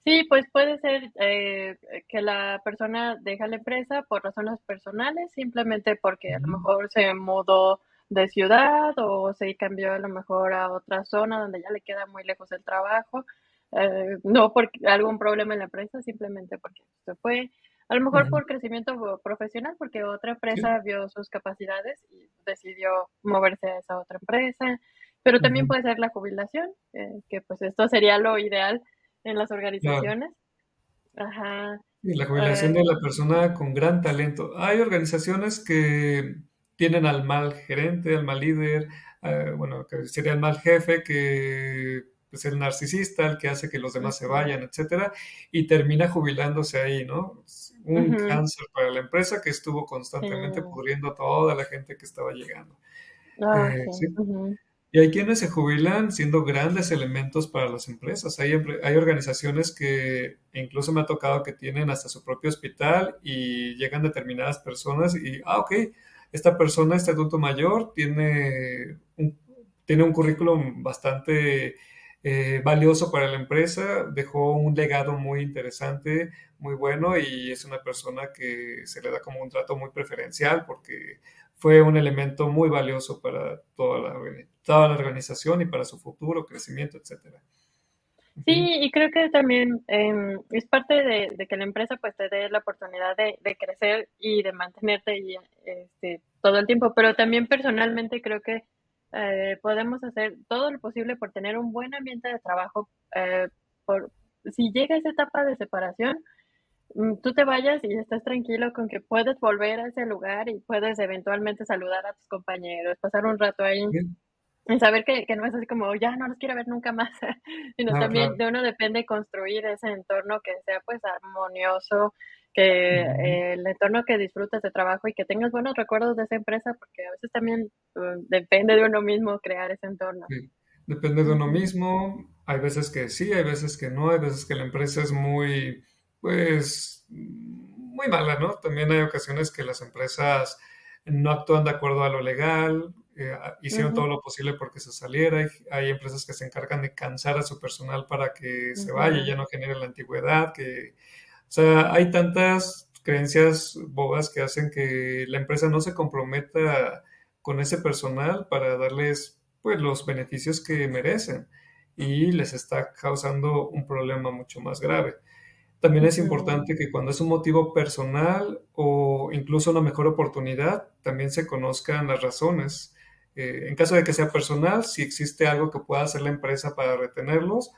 Sí, pues puede ser eh, que la persona deja la empresa por razones personales, simplemente porque a lo mejor se mudó de ciudad o se cambió a lo mejor a otra zona donde ya le queda muy lejos el trabajo, eh, no por algún problema en la empresa, simplemente porque se fue, a lo mejor por crecimiento profesional, porque otra empresa vio sus capacidades y decidió moverse a esa otra empresa, pero también puede ser la jubilación, eh, que pues esto sería lo ideal en las organizaciones. Ajá. Y la jubilación de la persona con gran talento. Hay organizaciones que tienen al mal gerente, al mal líder, eh, bueno, que sería el mal jefe, que es el narcisista, el que hace que los demás se vayan, etcétera, y termina jubilándose ahí, ¿no? Un cáncer para la empresa que estuvo constantemente pudriendo a toda la gente que estaba llegando. Ah, eh, sí. Y hay quienes se jubilan siendo grandes elementos para las empresas. Hay, hay organizaciones que incluso me ha tocado que tienen hasta su propio hospital y llegan determinadas personas y, ah, ok, esta persona, este adulto mayor, tiene un, tiene un currículum bastante eh, valioso para la empresa, dejó un legado muy interesante, muy bueno y es una persona que se le da como un trato muy preferencial porque fue un elemento muy valioso para toda la, toda la organización y para su futuro, crecimiento, etcétera. Sí, y creo que también em, es parte de, que la empresa pues te dé la oportunidad de, crecer y de mantenerte y este, todo el tiempo, pero también personalmente creo que eh, podemos hacer todo lo posible por tener un buen ambiente de trabajo. Eh, por, si llega esa etapa de separación, mm, tú te vayas y estás tranquilo con que puedes volver a ese lugar y puedes eventualmente saludar a tus compañeros, pasar un rato ahí. Y saber que, que, no es así como, ya no los quiero ver nunca más, <laughs> sino también de uno depende construir ese entorno que sea pues armonioso, que el entorno que disfrutes de trabajo y que tengas buenos recuerdos de esa empresa, porque a veces también uh, depende de uno mismo crear ese entorno. Depende de uno mismo, hay veces que sí, hay veces que no, hay veces que la empresa es muy, pues, muy mala, ¿no? También hay ocasiones que las empresas no actúan de acuerdo a lo legal, eh, hicieron todo lo posible porque se saliera. Hay, empresas que se encargan de cansar a su personal para que se vaya y ya no genere la antigüedad. Que, o sea, hay tantas creencias bobas que hacen que la empresa no se comprometa con ese personal para darles pues los beneficios que merecen y les está causando un problema mucho más grave. También es importante que cuando es un motivo personal o incluso una mejor oportunidad, también se conozcan las razones eh, en caso de que sea personal, si existe algo que pueda hacer la empresa para retenerlos,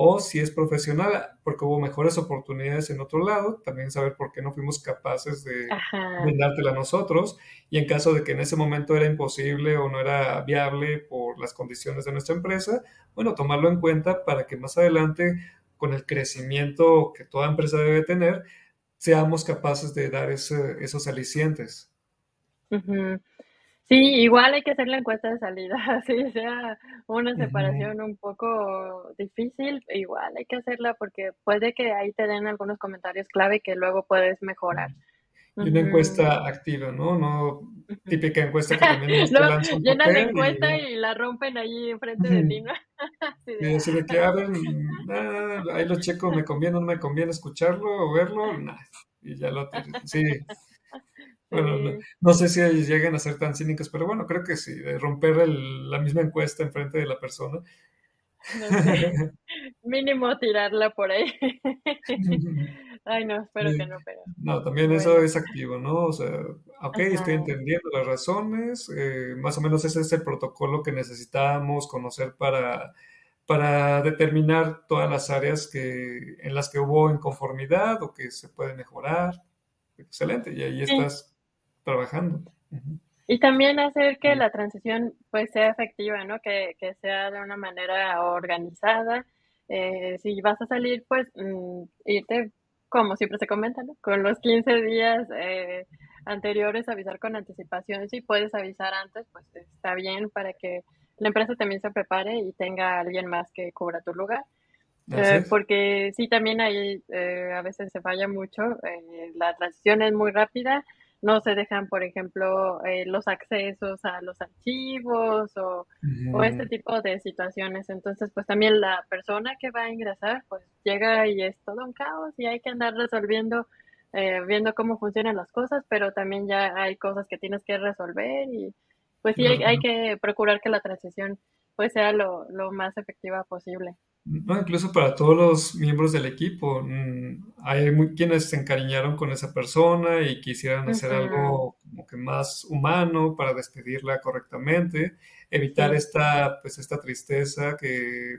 o si es profesional, porque hubo mejores oportunidades en otro lado, también saber por qué no fuimos capaces de brindártela a nosotros, y en caso de que en ese momento era imposible o no era viable por las condiciones de nuestra empresa, bueno, tomarlo en cuenta para que más adelante, con el crecimiento que toda empresa debe tener, seamos capaces de dar esos alicientes. Sí, igual hay que hacer la encuesta de salida, <laughs> así sea una separación un poco difícil, igual hay que hacerla porque puede que ahí te den algunos comentarios clave que luego puedes mejorar. Y una encuesta activa, ¿no? No típica encuesta que también no, <laughs> llenan la encuesta y... la rompen ahí enfrente de ti, ¿no? <laughs> y decir de que, a ver, ah, ahí lo checo, me conviene o no me conviene escucharlo o verlo, y ya lo sí. Bueno, no, sé si lleguen a ser tan cínicos, pero bueno, creo que sí, de romper la misma encuesta enfrente de la persona. <laughs> Mínimo tirarla por ahí. <laughs> Ay, no, espero que no, pero. No, también eso es activo, ¿no? O sea, ok, estoy entendiendo las razones, eh, más o menos ese es el protocolo que necesitamos conocer para, para determinar todas las áreas que, en las que hubo inconformidad o que se puede mejorar. Excelente, y ahí estás trabajando. Y también hacer que la transición pues sea efectiva, ¿no? Que, sea de una manera organizada. Eh, si vas a salir, pues mm, irte, como siempre se comenta, ¿no? Con los 15 días eh, anteriores, avisar con anticipación. Si puedes avisar antes, pues está bien para que la empresa también se prepare y tenga alguien más que cubra tu lugar. Eh, porque sí, también ahí a veces se falla mucho. la transición es muy rápida no se dejan, por ejemplo, eh, los accesos a los archivos o, este tipo de situaciones. Entonces, pues también la persona que va a ingresar, pues llega y es todo un caos y hay que andar resolviendo, eh, viendo cómo funcionan las cosas, pero también ya hay cosas que tienes que resolver y pues sí, hay, que procurar que la transición pues sea lo, lo más efectiva posible. No, incluso para todos los miembros del equipo. Mm, hay muy, quienes se encariñaron con esa persona y quisieran hacer algo como que más humano para despedirla correctamente, evitar esta, pues, esta tristeza que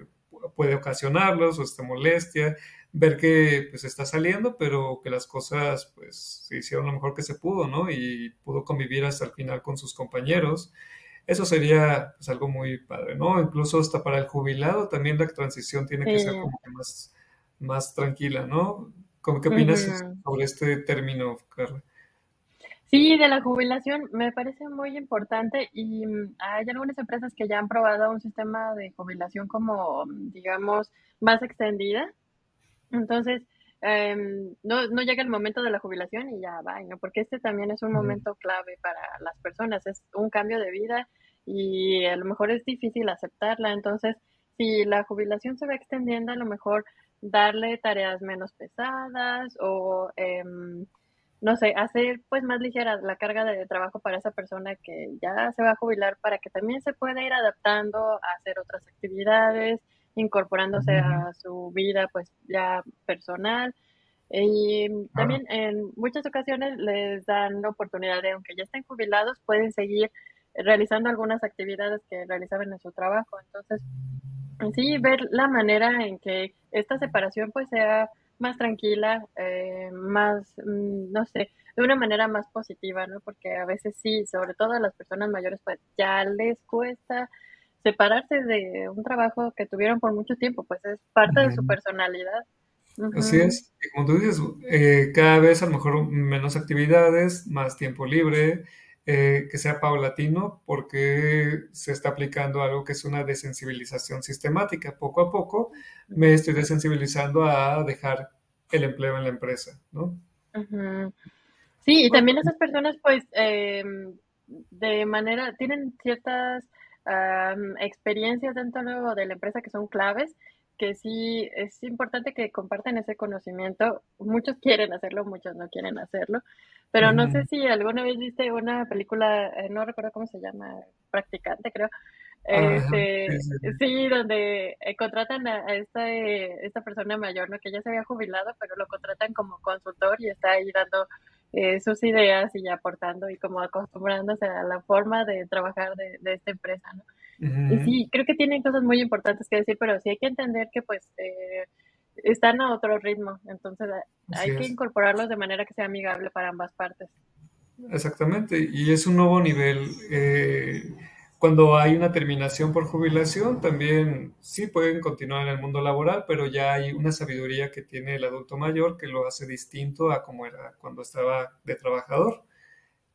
puede ocasionarlos o esta molestia, ver que pues está saliendo, pero que las cosas pues se hicieron lo mejor que se pudo, ¿no? Y pudo convivir hasta el final con sus compañeros. Eso sería pues, algo muy padre, ¿no? Incluso hasta para el jubilado también la transición tiene que ser como que más, más tranquila, ¿no? ¿Qué opinas sobre este término, Carla? Sí, de la jubilación me parece muy importante y mm, hay algunas empresas que ya han probado un sistema de jubilación como, digamos, más extendida. Entonces, em, no, no llega el momento de la jubilación y ya va, ¿no? Porque este también es un momento clave para las personas, es un cambio de vida y a lo mejor es difícil aceptarla. Entonces, si la jubilación se va extendiendo, a lo mejor darle tareas menos pesadas o, em, no sé, hacer pues más ligera la carga de trabajo para esa persona que ya se va a jubilar para que también se pueda ir adaptando a hacer otras actividades, incorporándose a su vida pues ya personal. Y también en muchas ocasiones les dan la oportunidad de, aunque ya estén jubilados, pueden seguir realizando algunas actividades que realizaban en su trabajo. Entonces, sí, ver la manera en que esta separación pues sea más tranquila, eh, más, mm, no sé, de una manera más positiva, ¿no? Porque a veces sí, sobre todo a las personas mayores, pues ya les cuesta separarse de un trabajo que tuvieron por mucho tiempo, pues es parte de su personalidad. Así es, y como tú dices, eh, cada vez a lo mejor menos actividades, más tiempo libre, eh, que sea paulatino, porque se está aplicando algo que es una desensibilización sistemática. Poco a poco me estoy desensibilizando a dejar el empleo en la empresa, ¿no? Sí, y también esas personas, pues, em, de manera, tienen ciertas experiencias dentro de la empresa que son claves, que sí es importante que compartan ese conocimiento. Muchos quieren hacerlo, muchos no quieren hacerlo, pero no sé si alguna vez viste una película, eh, no recuerdo cómo se llama, Practicante, creo. Este, sí, donde eh, contratan a, esta, eh, esta persona mayor, ¿no? Que ya se había jubilado, pero lo contratan como consultor y está ahí dando sus ideas y aportando y como acostumbrándose a la forma de trabajar de, de esta empresa, ¿no? Y sí, creo que tienen cosas muy importantes que decir, pero sí hay que entender que pues eh, están a otro ritmo, entonces hay que incorporarlos de manera que sea amigable para ambas partes. Exactamente, y es un nuevo nivel. Eh, cuando hay una terminación por jubilación, también sí pueden continuar en el mundo laboral, pero ya hay una sabiduría que tiene el adulto mayor que lo hace distinto a como era cuando estaba de trabajador.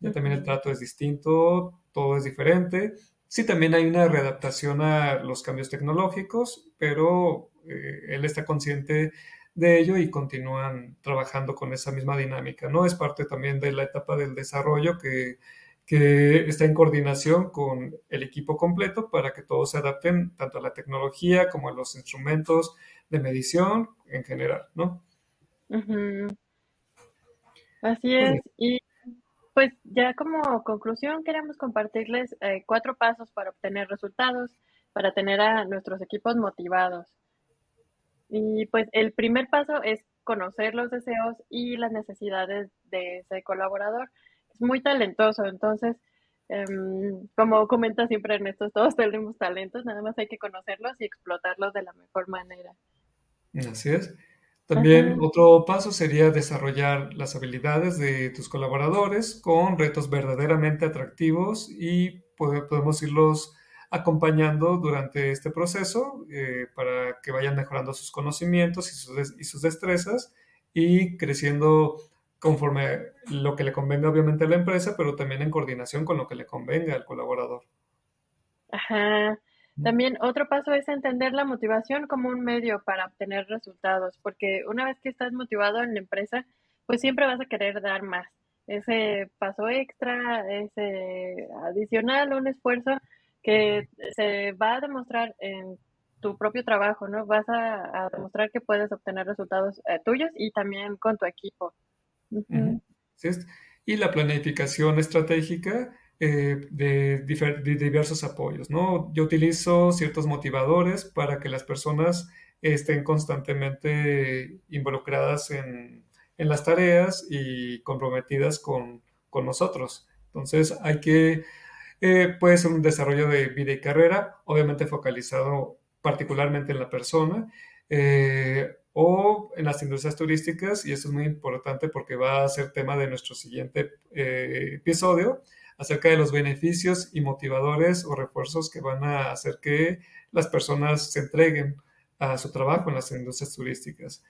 Ya también el trato es distinto, todo es diferente Sí, también hay una readaptación a los cambios tecnológicos, pero eh, él está consciente de ello y continúan trabajando con esa misma dinámica, ¿no? Es parte también de la etapa del desarrollo que, está en coordinación con el equipo completo para que todos se adapten tanto a la tecnología como a los instrumentos de medición en general, ¿no? Así es. Y pues ya como conclusión queremos compartirles eh, cuatro pasos para obtener resultados, para tener a nuestros equipos motivados. Y pues el primer paso es conocer los deseos y las necesidades de ese colaborador. Es muy talentoso, entonces, em, como comenta siempre Ernesto, todos tenemos talentos, nada más hay que conocerlos y explotarlos de la mejor manera. Así es. También otro paso sería desarrollar las habilidades de tus colaboradores con retos verdaderamente atractivos y podemos irlos acompañando durante este proceso eh, para que vayan mejorando sus conocimientos y sus, y sus destrezas y creciendo conforme lo que le convenga obviamente a la empresa, pero también en coordinación con lo que le convenga al colaborador. Ajá. También otro paso es entender la motivación como un medio para obtener resultados, porque una vez que estás motivado en la empresa, pues siempre vas a querer dar más. Ese paso extra, ese adicional, un esfuerzo que se va a demostrar en tu propio trabajo, ¿no? Vas a, demostrar que puedes obtener resultados eh, tuyos y también con tu equipo. Y la planificación estratégica eh, de, diversos apoyos, ¿no? Yo utilizo ciertos motivadores para que las personas estén constantemente involucradas en, las tareas y comprometidas con, nosotros. Entonces hay que, eh, puede ser un desarrollo de vida y carrera, obviamente focalizado particularmente en la persona, eh, o en las industrias turísticas, y eso es muy importante porque va a ser tema de nuestro siguiente episodio, acerca de los beneficios y motivadores o refuerzos que van a hacer que las personas se entreguen a su trabajo en las industrias turísticas.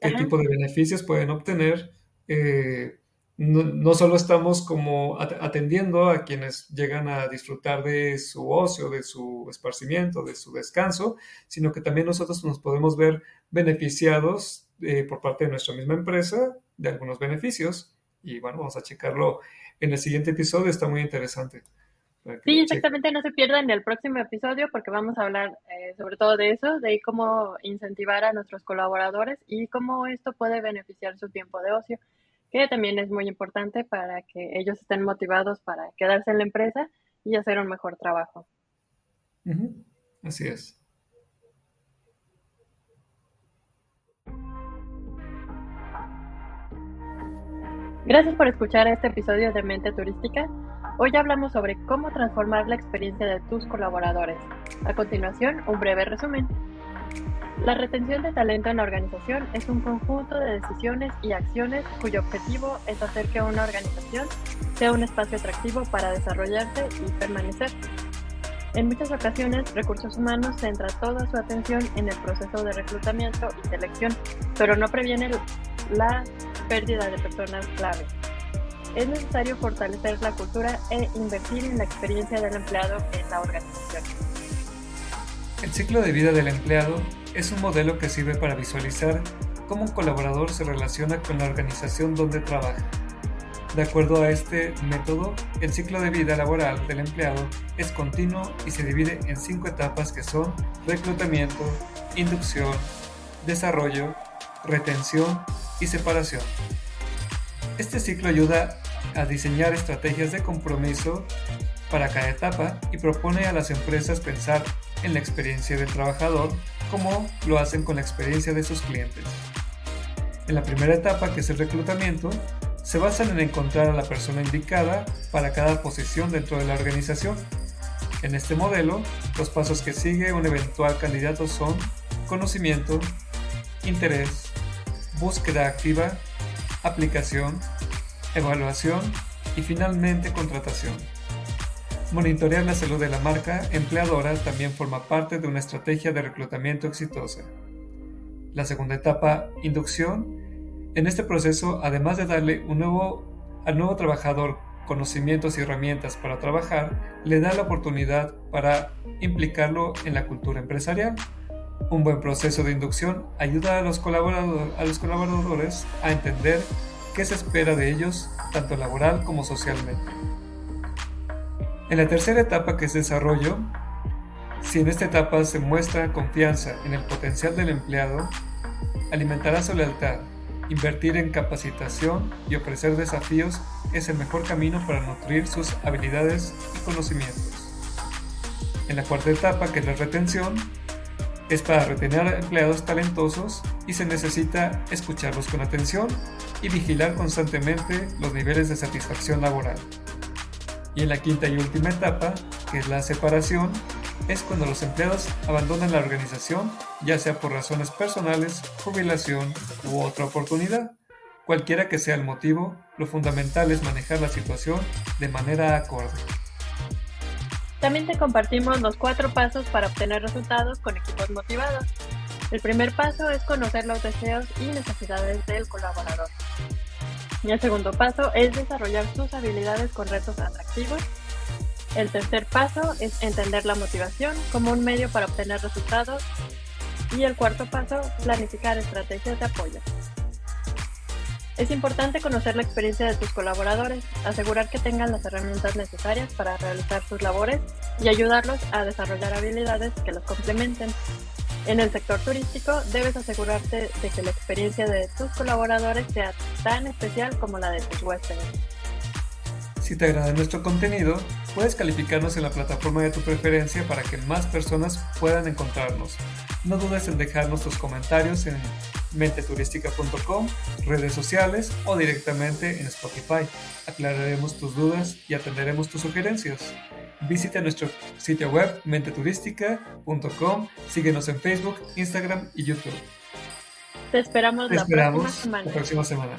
¿Qué tipo de beneficios pueden obtener? Eh, no, solo estamos como atendiendo a quienes llegan a disfrutar de su ocio, de su esparcimiento, de su descanso, sino que también nosotros nos podemos ver beneficiados eh, por parte de nuestra misma empresa de algunos beneficios. Y bueno, vamos a checarlo en el siguiente episodio, está muy interesante. Sí, exactamente, no se pierdan el próximo episodio porque vamos a hablar eh, sobre todo de eso, de cómo incentivar a nuestros colaboradores y cómo esto puede beneficiar su tiempo de ocio, que también es muy importante para que ellos estén motivados para quedarse en la empresa y hacer un mejor trabajo. Así es. Gracias por escuchar este episodio de Mente Turística. Hoy hablamos sobre cómo transformar la experiencia de tus colaboradores. A continuación, un breve resumen. La retención de talento en la organización es un conjunto de decisiones y acciones cuyo objetivo es hacer que una organización sea un espacio atractivo para desarrollarse y permanecer. En muchas ocasiones, Recursos Humanos centra toda su atención en el proceso de reclutamiento y selección, pero no previene la pérdida de personas clave. Es necesario fortalecer la cultura e invertir en la experiencia del empleado en la organización. El ciclo de vida del empleado es un modelo que sirve para visualizar cómo un colaborador se relaciona con la organización donde trabaja. De acuerdo a este método, el ciclo de vida laboral del empleado es continuo y se divide en cinco etapas que son reclutamiento, inducción, desarrollo, retención y separación. Este ciclo ayuda a diseñar estrategias de compromiso para cada etapa y propone a las empresas pensar en la experiencia del trabajador como lo hacen con la experiencia de sus clientes. En la primera etapa, que es el reclutamiento, se basan en encontrar a la persona indicada para cada posición dentro de la organización. En este modelo, los pasos que sigue un eventual candidato son conocimiento, interés, búsqueda activa, aplicación, evaluación y finalmente contratación. Monitorear la salud de la marca empleadora también forma parte de una estrategia de reclutamiento exitosa. La segunda etapa, inducción. En este proceso, además de darle al nuevo trabajador conocimientos y herramientas para trabajar, le da la oportunidad para implicarlo en la cultura empresarial. Un buen proceso de inducción ayuda a los, colaboradores a entender qué se espera de ellos, tanto laboral como socialmente. En la tercera etapa, que es desarrollo, si en esta etapa se muestra confianza en el potencial del empleado, alimentará su lealtad. Invertir en capacitación y ofrecer desafíos es el mejor camino para nutrir sus habilidades y conocimientos. En la cuarta etapa, que es la retención, es para retener empleados talentosos y se necesita escucharlos con atención y vigilar constantemente los niveles de satisfacción laboral. Y en la quinta y última etapa, que es la separación, es cuando los empleados abandonan la organización, ya sea por razones personales, jubilación u otra oportunidad. Cualquiera que sea el motivo, lo fundamental es manejar la situación de manera acorde. También te compartimos los cuatro pasos para obtener resultados con equipos motivados. El primer paso es conocer los deseos y necesidades del colaborador. Y el segundo paso es desarrollar sus habilidades con retos atractivos. El tercer paso es entender la motivación como un medio para obtener resultados. Y el cuarto paso, planificar estrategias de apoyo. Es importante conocer la experiencia de tus colaboradores, asegurar que tengan las herramientas necesarias para realizar sus labores y ayudarlos a desarrollar habilidades que los complementen. En el sector turístico debes asegurarte de que la experiencia de tus colaboradores sea tan especial como la de tus huéspedes. Si te agrada nuestro contenido, puedes calificarnos en la plataforma de tu preferencia para que más personas puedan encontrarnos. No dudes en dejarnos tus comentarios en menteturística.com, redes sociales o directamente en Spotify. Aclararemos tus dudas y atenderemos tus sugerencias. Visita nuestro sitio web menteturística.com, síguenos en Facebook, Instagram y YouTube. Te esperamos, Te la, esperamos próxima semana. la próxima semana.